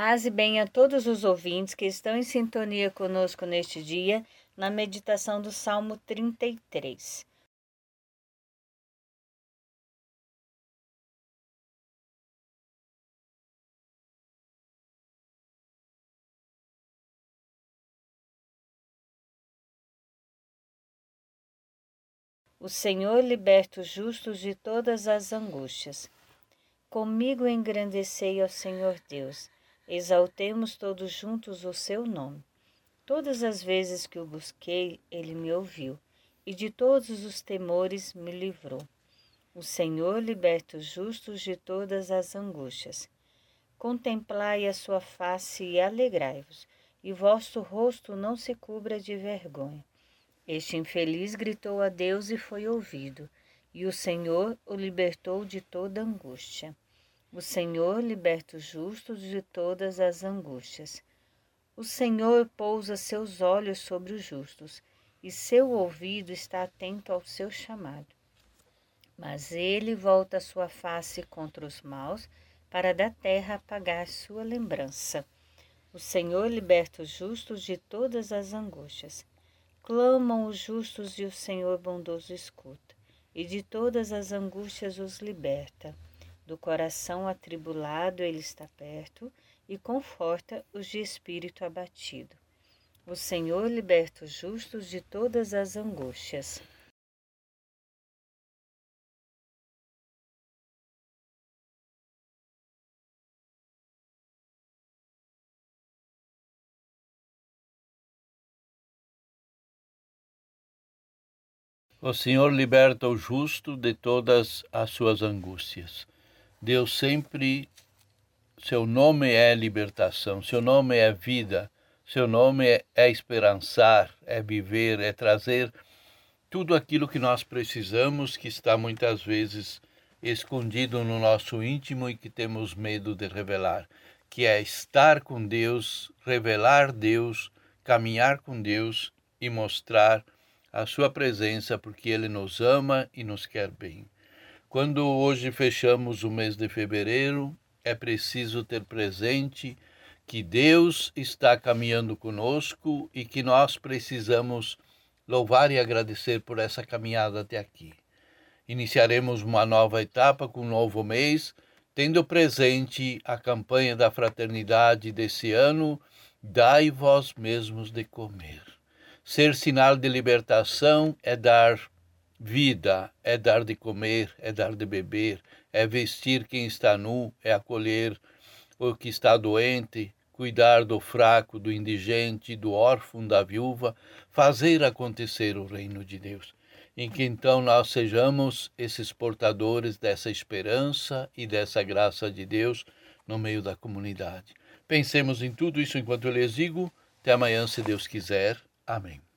Paz e bem a todos os ouvintes que estão em sintonia conosco neste dia, na meditação do Salmo 33. O Senhor liberta os justos de todas as angústias. Comigo engrandecei ao Senhor Deus, exaltemos todos juntos o seu nome. Todas as vezes que o busquei, ele me ouviu, e de todos os temores me livrou. O Senhor liberta os justos de todas as angústias. Contemplai a sua face e alegrai-vos, e vosso rosto não se cubra de vergonha. Este infeliz gritou a Deus e foi ouvido, e o Senhor o libertou de toda angústia. O Senhor liberta os justos de todas as angústias. O Senhor pousa seus olhos sobre os justos, e seu ouvido está atento ao seu chamado. Mas ele volta sua face contra os maus, para da terra apagar sua lembrança. O Senhor liberta os justos de todas as angústias. Clamam os justos e o Senhor bondoso escuta, e de todas as angústias os liberta. Do coração atribulado ele está perto e conforta os de espírito abatido. O Senhor liberta os justos de todas as angústias. O Senhor liberta o justo de todas as suas angústias. Deus sempre, seu nome é libertação, seu nome é vida, seu nome é, é esperançar, é viver, é trazer tudo aquilo que nós precisamos, que está muitas vezes escondido no nosso íntimo e que temos medo de revelar, que é estar com Deus, revelar Deus, caminhar com Deus e mostrar a sua presença, porque Ele nos ama e nos quer bem. Quando hoje fechamos o mês de fevereiro, é preciso ter presente que Deus está caminhando conosco e que nós precisamos louvar e agradecer por essa caminhada até aqui. Iniciaremos uma nova etapa com um novo mês, tendo presente a campanha da fraternidade desse ano, dai vós mesmos de comer. Ser sinal de libertação é dar vida, é dar de comer, é dar de beber, é vestir quem está nu, é acolher o que está doente, cuidar do fraco, do indigente, do órfão, da viúva, fazer acontecer o reino de Deus. Em que então nós sejamos esses portadores dessa esperança e dessa graça de Deus no meio da comunidade. Pensemos em tudo isso enquanto eu lhes digo. Até amanhã, se Deus quiser. Amém.